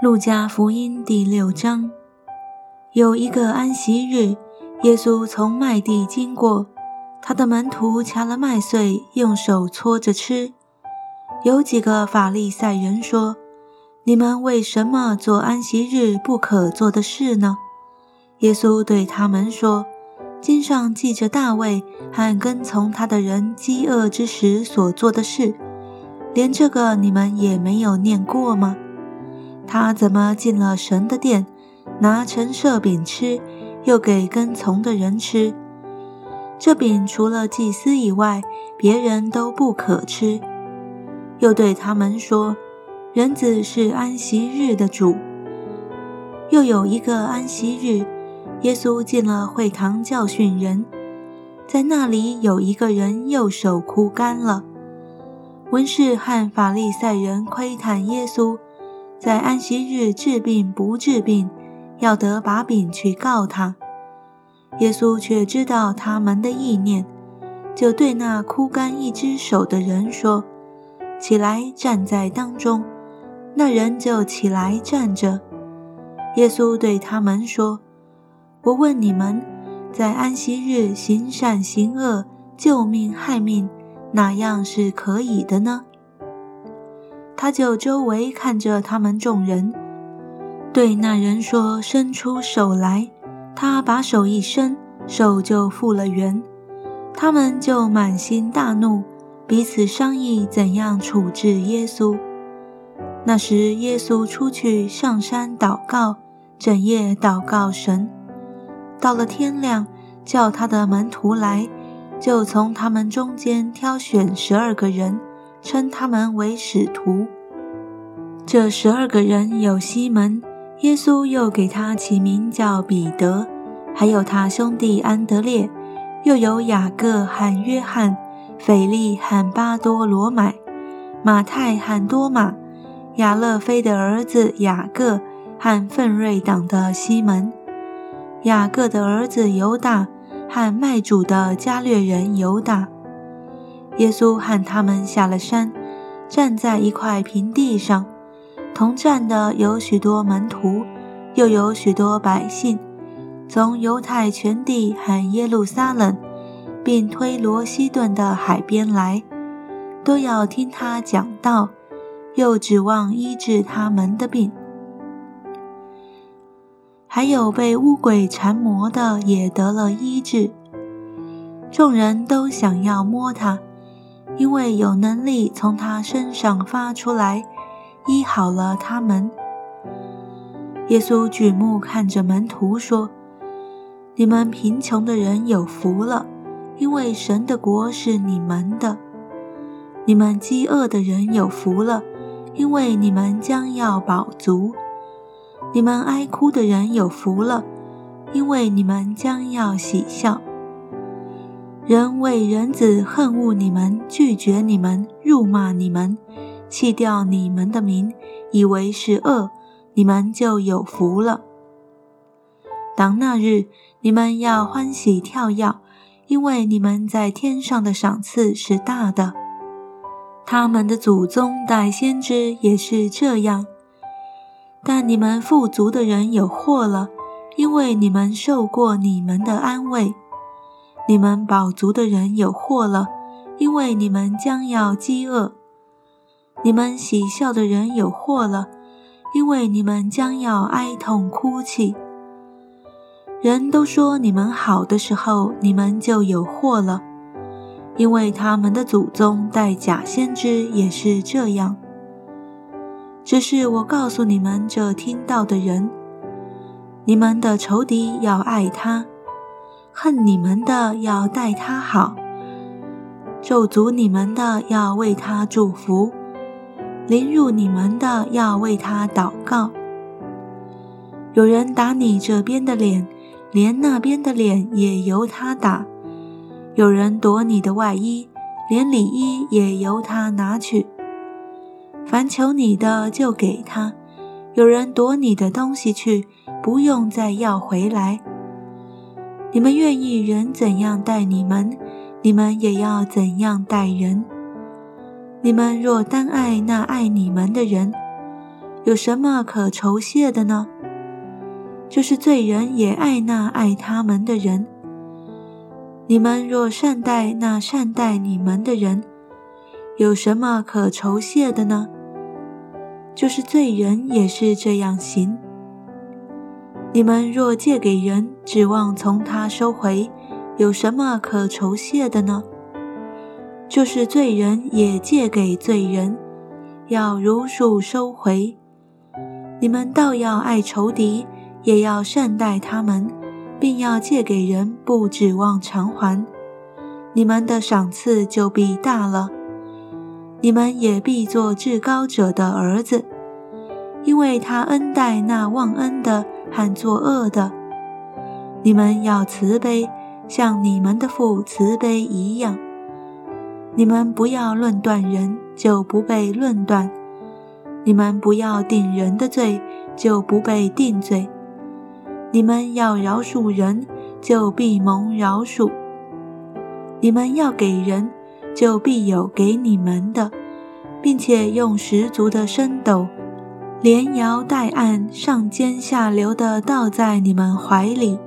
路加福音第六章，有一个安息日，耶稣从麦地经过，他的门徒掐了麦穗，用手搓着吃。有几个法利赛人说：“你们为什么做安息日不可做的事呢？”耶稣对他们说：“经上记着大卫和跟从他的人饥饿之时所做的事，连这个你们也没有念过吗？”他怎么进了神的殿，拿陈设饼吃，又给跟从的人吃？这饼除了祭司以外，别人都不可吃。又对他们说：“人子是安息日的主。”又有一个安息日，耶稣进了会堂教训人，在那里有一个人右手枯干了。文士和法利赛人窥探耶稣。在安息日治病不治病，要得把柄去告他。耶稣却知道他们的意念，就对那枯干一只手的人说：“起来，站在当中。”那人就起来站着。耶稣对他们说：“我问你们，在安息日行善行恶、救命害命，哪样是可以的呢？”他就周围看着他们众人，对那人说：“伸出手来。”他把手一伸，手就复了原。他们就满心大怒，彼此商议怎样处置耶稣。那时，耶稣出去上山祷告，整夜祷告神。到了天亮，叫他的门徒来，就从他们中间挑选十二个人。称他们为使徒。这十二个人有西门，耶稣又给他起名叫彼得；还有他兄弟安德烈，又有雅各和约翰，腓力和巴多罗买，马太和多马，亚勒菲的儿子雅各和奋锐党的西门，雅各的儿子犹大和卖主的加略人犹大。耶稣和他们下了山，站在一块平地上，同站的有许多门徒，又有许多百姓，从犹太全地和耶路撒冷，并推罗西顿的海边来，都要听他讲道，又指望医治他们的病。还有被乌鬼缠磨的也得了医治。众人都想要摸他。因为有能力从他身上发出来，医好了他们。耶稣举目看着门徒说：“你们贫穷的人有福了，因为神的国是你们的；你们饥饿的人有福了，因为你们将要饱足；你们哀哭的人有福了，因为你们将要喜笑。”人为人子恨恶你们，拒绝你们，辱骂你们，弃掉你们的名，以为是恶，你们就有福了。当那日，你们要欢喜跳跃，因为你们在天上的赏赐是大的。他们的祖宗代先知也是这样。但你们富足的人有祸了，因为你们受过你们的安慰。你们饱足的人有祸了，因为你们将要饥饿；你们喜笑的人有祸了，因为你们将要哀痛哭泣。人都说你们好的时候，你们就有祸了，因为他们的祖宗带假先知也是这样。只是我告诉你们这听到的人，你们的仇敌要爱他。恨你们的要待他好，咒诅你们的要为他祝福，凌辱你们的要为他祷告。有人打你这边的脸，连那边的脸也由他打；有人夺你的外衣，连里衣也由他拿去。凡求你的就给他；有人夺你的东西去，不用再要回来。你们愿意人怎样待你们，你们也要怎样待人。你们若单爱那爱你们的人，有什么可酬谢的呢？就是罪人也爱那爱他们的人。你们若善待那善待你们的人，有什么可酬谢的呢？就是罪人也是这样行。你们若借给人，指望从他收回，有什么可酬谢的呢？就是罪人也借给罪人，要如数收回。你们倒要爱仇敌，也要善待他们，并要借给人，不指望偿还。你们的赏赐就必大了，你们也必做至高者的儿子，因为他恩待那忘恩的和作恶的。你们要慈悲，像你们的父慈悲一样。你们不要论断人，就不被论断；你们不要定人的罪，就不被定罪；你们要饶恕人，就必蒙饶恕；你们要给人，就必有给你们的，并且用十足的深斗，连摇带按，上尖下流的倒在你们怀里，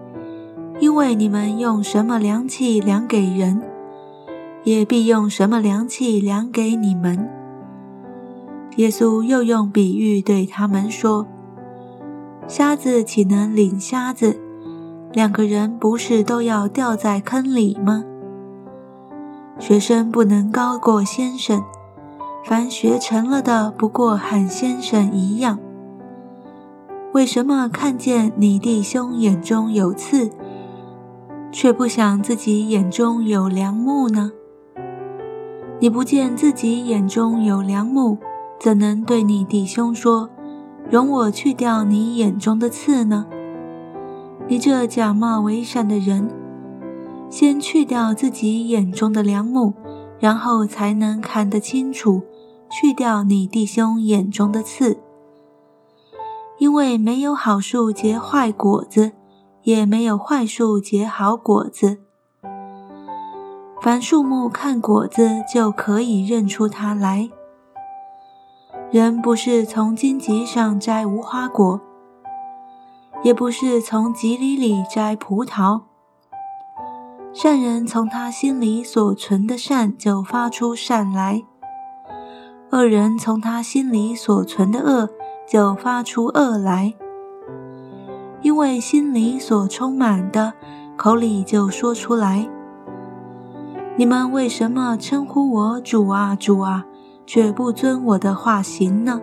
因为你们用什么量器量给人。也必用什么量器量给你们？耶稣又用比喻对他们说：“瞎子岂能领瞎子？两个人不是都要掉在坑里吗？学生不能高过先生，凡学成了的，不过和先生一样。为什么看见你弟兄眼中有刺，却不想自己眼中有良木呢？”你不见自己眼中有良木，怎能对你弟兄说：“容我去掉你眼中的刺呢？”你这假冒为善的人，先去掉自己眼中的良木，然后才能看得清楚，去掉你弟兄眼中的刺。因为没有好树结坏果子，也没有坏树结好果子。凡树木看果子就可以认出它来。人不是从荆棘上摘无花果，也不是从棘里里摘葡萄。善人从他心里所存的善就发出善来，恶人从他心里所存的恶就发出恶来。因为心里所充满的，口里就说出来。你们为什么称呼我主啊主啊，却不遵我的话行呢？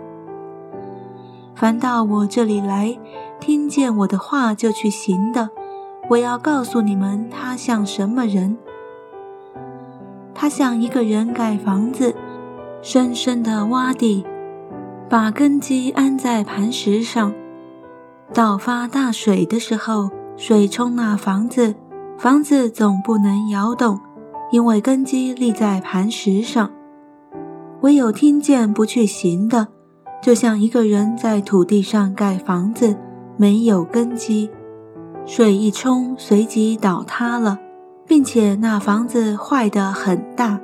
凡到我这里来，听见我的话就去行的，我要告诉你们，他像什么人？他像一个人盖房子，深深的洼地，把根基安在磐石上。到发大水的时候，水冲那房子，房子总不能摇动。因为根基立在磐石上，唯有听见不去行的，就像一个人在土地上盖房子，没有根基，水一冲，随即倒塌了，并且那房子坏得很大。